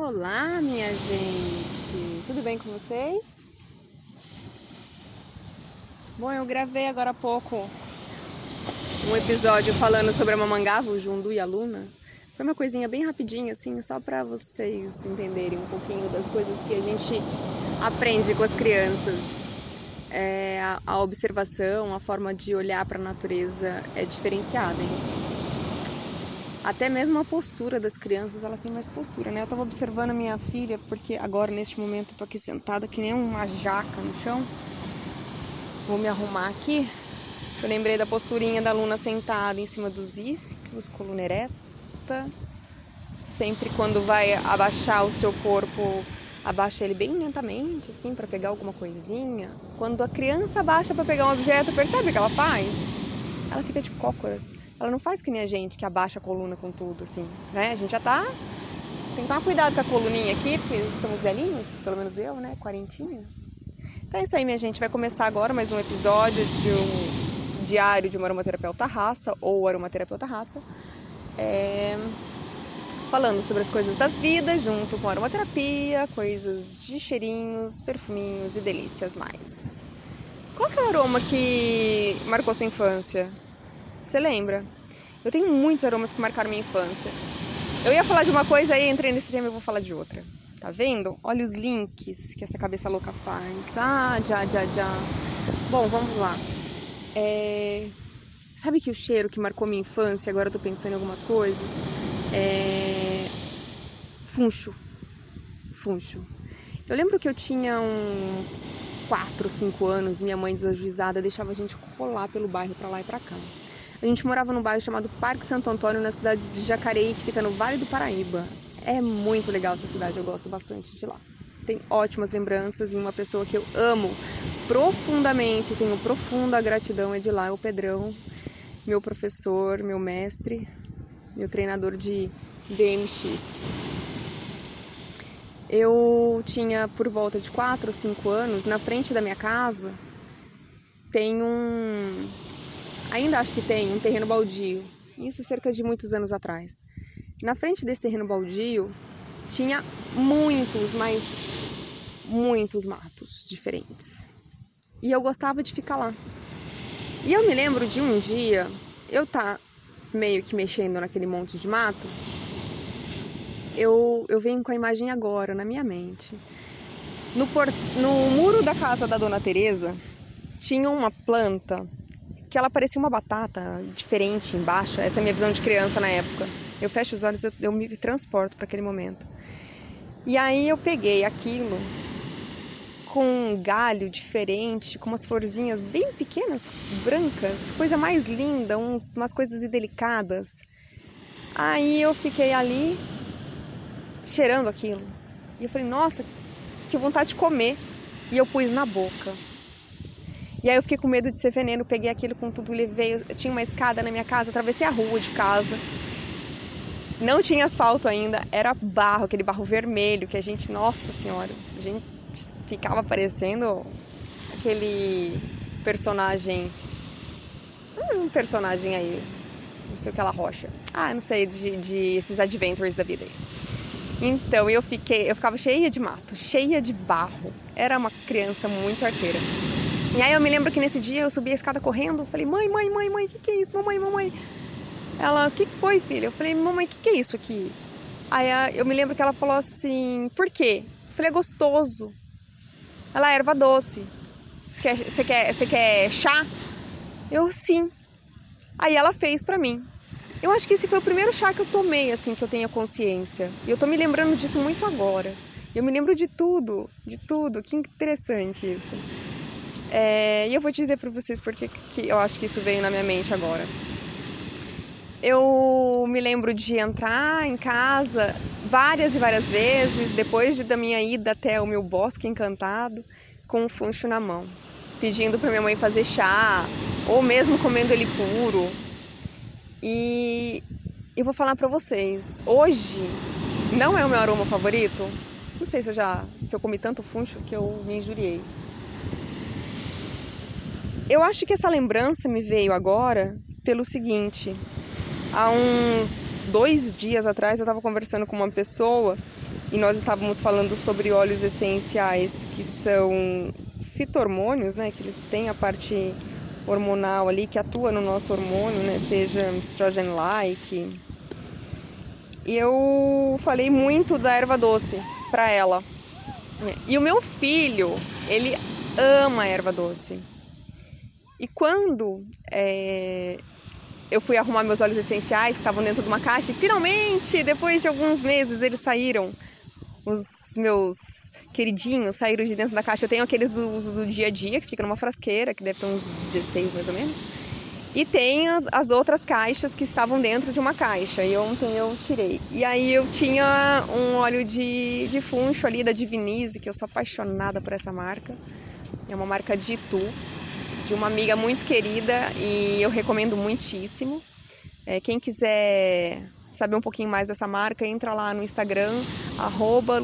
Olá, minha gente! Tudo bem com vocês? Bom, eu gravei agora há pouco um episódio falando sobre a Mamangava, o Jundu e a Luna. Foi uma coisinha bem rapidinha, assim, só para vocês entenderem um pouquinho das coisas que a gente aprende com as crianças. É, a, a observação, a forma de olhar para a natureza é diferenciada, hein? Até mesmo a postura das crianças, elas têm mais postura, né? Eu tava observando a minha filha, porque agora, neste momento, eu tô aqui sentada que nem uma jaca no chão. Vou me arrumar aqui. Eu lembrei da posturinha da Luna sentada em cima dos isquios, coluna ereta. Sempre quando vai abaixar o seu corpo, abaixa ele bem lentamente, assim, para pegar alguma coisinha. Quando a criança abaixa para pegar um objeto, percebe o que ela faz? Ela fica de cócoras ela não faz que nem a gente, que abaixa a coluna com tudo, assim, né? A gente já tá. Tem que tomar cuidado com a coluninha aqui, porque estamos velhinhos, pelo menos eu, né? Quarentinha. Então é isso aí, minha gente. Vai começar agora mais um episódio de um diário de uma aromaterapeuta rasta, ou aromaterapeuta rasta. É... Falando sobre as coisas da vida, junto com aromaterapia, coisas de cheirinhos, perfuminhos e delícias mais. Qual que é o aroma que marcou sua infância? Você lembra? Eu tenho muitos aromas que marcaram minha infância. Eu ia falar de uma coisa aí, entrei nesse tema e vou falar de outra. Tá vendo? Olha os links que essa cabeça louca faz. Ah, já, já, já. Bom, vamos lá. É... Sabe que o cheiro que marcou minha infância, agora eu tô pensando em algumas coisas, é... Funcho. Funcho. Eu lembro que eu tinha uns 4, 5 anos e minha mãe desajuizada deixava a gente rolar pelo bairro para lá e para cá. A gente morava num bairro chamado Parque Santo Antônio, na cidade de Jacareí, que fica no Vale do Paraíba. É muito legal essa cidade, eu gosto bastante de lá. Tem ótimas lembranças e uma pessoa que eu amo profundamente, tenho profunda gratidão é de lá, é o Pedrão, meu professor, meu mestre, meu treinador de BMX. Eu tinha por volta de 4 ou 5 anos, na frente da minha casa tem um, Ainda acho que tem um terreno baldio, isso cerca de muitos anos atrás. Na frente desse terreno baldio tinha muitos, mas muitos matos diferentes. E eu gostava de ficar lá. E eu me lembro de um dia eu tá meio que mexendo naquele monte de mato. Eu, eu venho com a imagem agora na minha mente. No, por, no muro da casa da Dona Teresa tinha uma planta que ela parecia uma batata diferente embaixo. Essa é a minha visão de criança na época. Eu fecho os olhos, eu, eu me transporto para aquele momento. E aí eu peguei aquilo com um galho diferente, com umas florzinhas bem pequenas, brancas, coisa mais linda, uns, umas coisas delicadas. Aí eu fiquei ali cheirando aquilo. E eu falei, nossa, que vontade de comer. E eu pus na boca. E aí eu fiquei com medo de ser veneno, peguei aquilo com tudo, levei, eu tinha uma escada na minha casa, atravessei a rua de casa. Não tinha asfalto ainda, era barro, aquele barro vermelho que a gente, nossa senhora, a gente ficava parecendo aquele personagem, um personagem aí, não sei o que ela rocha. Ah, não sei, de, de esses adventures da vida aí. Então eu fiquei, eu ficava cheia de mato, cheia de barro. Era uma criança muito arteira. E aí eu me lembro que nesse dia eu subi a escada correndo, falei, mãe, mãe, mãe, mãe, o que, que é isso? Mamãe, mamãe. Ela, o que, que foi, filha? Eu falei, mamãe, o que, que é isso aqui? Aí eu me lembro que ela falou assim, por quê? Eu falei, é gostoso. Ela é erva doce. Você quer, você quer, você quer chá? Eu, sim. Aí ela fez pra mim. Eu acho que esse foi o primeiro chá que eu tomei, assim, que eu tenho consciência. E eu tô me lembrando disso muito agora. Eu me lembro de tudo, de tudo. Que interessante isso. É, e eu vou dizer para vocês porque que eu acho que isso veio na minha mente agora. Eu me lembro de entrar em casa várias e várias vezes, depois de, da minha ida até o meu bosque encantado, com um funcho na mão, pedindo para minha mãe fazer chá, ou mesmo comendo ele puro. E eu vou falar para vocês, hoje não é o meu aroma favorito. Não sei se eu já se eu comi tanto funcho que eu me injuriei. Eu acho que essa lembrança me veio agora pelo seguinte: há uns dois dias atrás eu estava conversando com uma pessoa e nós estávamos falando sobre óleos essenciais que são fitormônios, né, que eles têm a parte hormonal ali que atua no nosso hormônio, né, seja estrogen-like. E eu falei muito da erva doce para ela. E o meu filho, ele ama erva doce. E quando é, eu fui arrumar meus óleos essenciais que estavam dentro de uma caixa, e finalmente, depois de alguns meses, eles saíram os meus queridinhos saíram de dentro da caixa. Eu tenho aqueles do uso do dia a dia, que fica numa frasqueira, que deve ter uns 16 mais ou menos. E tem as outras caixas que estavam dentro de uma caixa. E ontem eu tirei. E aí eu tinha um óleo de, de funcho ali da Divinize, que eu sou apaixonada por essa marca. É uma marca de Itu, de uma amiga muito querida e eu recomendo muitíssimo. É, quem quiser saber um pouquinho mais dessa marca, entra lá no Instagram, arroba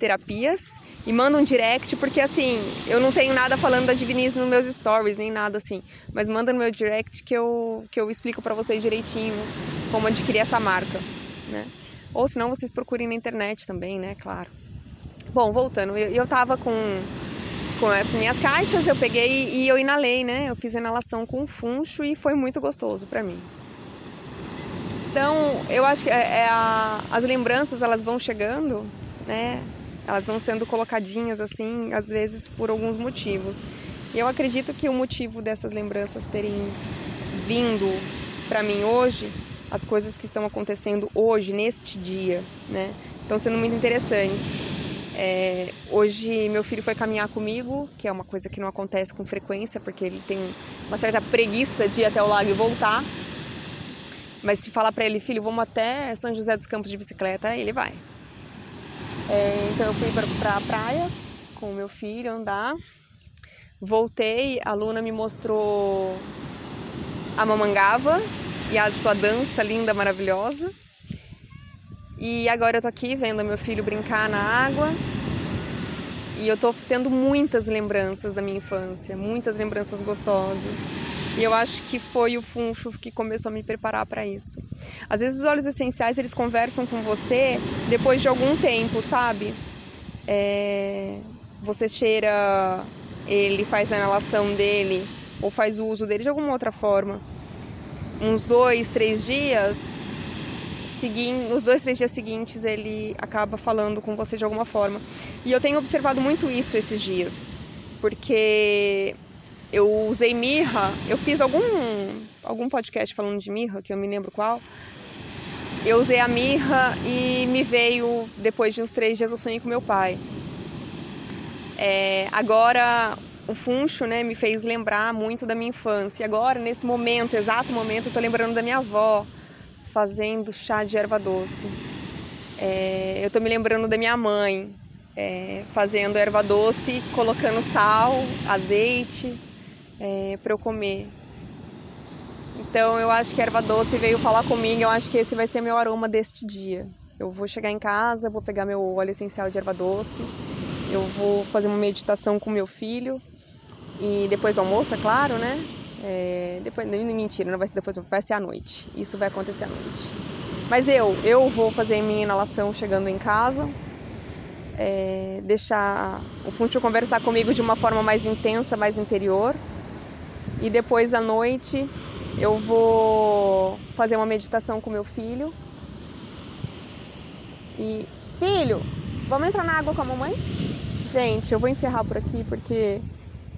Terapias e manda um direct, porque assim, eu não tenho nada falando da Diviniz nos meus stories, nem nada assim, mas manda no meu direct que eu, que eu explico para vocês direitinho como adquirir essa marca, né? Ou senão vocês procurem na internet também, né? Claro. Bom, voltando, eu, eu tava com, com as minhas caixas, eu peguei e eu inalei, né? Eu fiz inalação com funcho e foi muito gostoso para mim. Então, eu acho que é, é a, as lembranças elas vão chegando, né? Elas vão sendo colocadinhas assim, às vezes por alguns motivos. E eu acredito que o motivo dessas lembranças terem vindo para mim hoje, as coisas que estão acontecendo hoje, neste dia, né? Estão sendo muito interessantes. É, hoje meu filho foi caminhar comigo, que é uma coisa que não acontece com frequência, porque ele tem uma certa preguiça de ir até o lago e voltar. Mas se falar para ele, filho, vamos até São José dos Campos de bicicleta, ele vai. É, então eu fui para a praia com o meu filho andar. Voltei, a Luna me mostrou a mamangava e a sua dança linda, maravilhosa. E agora eu tô aqui vendo meu filho brincar na água. E eu tô tendo muitas lembranças da minha infância, muitas lembranças gostosas. E eu acho que foi o funcho que começou a me preparar para isso. Às vezes os óleos essenciais eles conversam com você depois de algum tempo, sabe? É... Você cheira ele, faz a inalação dele ou faz o uso dele de alguma outra forma. Uns dois, três dias, seguindo, nos dois, três dias seguintes ele acaba falando com você de alguma forma. E eu tenho observado muito isso esses dias, porque eu usei mirra, eu fiz algum, algum podcast falando de mirra, que eu me lembro qual. Eu usei a mirra e me veio, depois de uns três dias, eu sonhei com meu pai. É, agora, o funcho né, me fez lembrar muito da minha infância. Agora, nesse momento, exato momento, eu tô lembrando da minha avó fazendo chá de erva doce. É, eu tô me lembrando da minha mãe é, fazendo erva doce, colocando sal, azeite é, para eu comer. Então eu acho que a erva doce veio falar comigo, eu acho que esse vai ser meu aroma deste dia. Eu vou chegar em casa, vou pegar meu óleo essencial de erva doce, eu vou fazer uma meditação com meu filho e depois do almoço, é claro, né? É, depois, mentira, não vai ser depois, vai ser à noite. Isso vai acontecer à noite. Mas eu, eu vou fazer minha inalação chegando em casa, é, deixar o Funcho conversar comigo de uma forma mais intensa, mais interior. E depois à noite eu vou fazer uma meditação com meu filho. E filho, vamos entrar na água com a mamãe? Gente, eu vou encerrar por aqui porque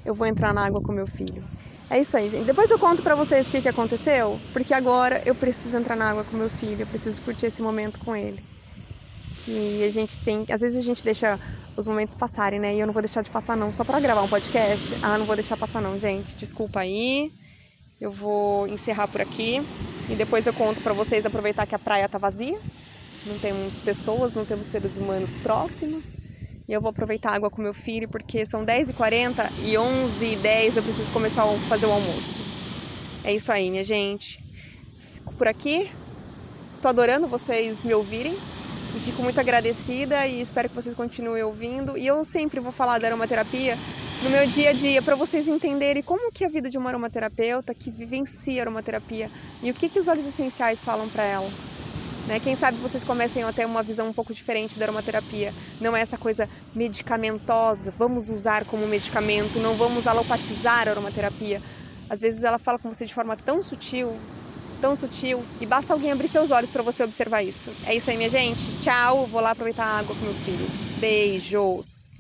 eu vou entrar na água com meu filho. É isso aí, gente. Depois eu conto pra vocês o que, que aconteceu, porque agora eu preciso entrar na água com meu filho, eu preciso curtir esse momento com ele. E a gente tem. Às vezes a gente deixa os momentos passarem, né? E eu não vou deixar de passar, não, só para gravar um podcast. Ah, não vou deixar passar, não, gente. Desculpa aí. Eu vou encerrar por aqui e depois eu conto para vocês aproveitar que a praia tá vazia. Não temos pessoas, não temos seres humanos próximos. E eu vou aproveitar a água com meu filho porque são 10h40 e 11h10 eu preciso começar a fazer o almoço. É isso aí, minha gente. Fico por aqui. Tô adorando vocês me ouvirem. E fico muito agradecida e espero que vocês continuem ouvindo. E eu sempre vou falar da aromaterapia no meu dia a dia para vocês entenderem como que é a vida de uma aromaterapeuta que vivencia a aromaterapia e o que que os óleos essenciais falam para ela. Né? Quem sabe vocês comecem a ter uma visão um pouco diferente da aromaterapia. Não é essa coisa medicamentosa, vamos usar como medicamento, não vamos alopatizar a aromaterapia. Às vezes ela fala com você de forma tão sutil, tão sutil, e basta alguém abrir seus olhos para você observar isso. É isso aí, minha gente. Tchau, vou lá aproveitar a água com meu filho. Beijos.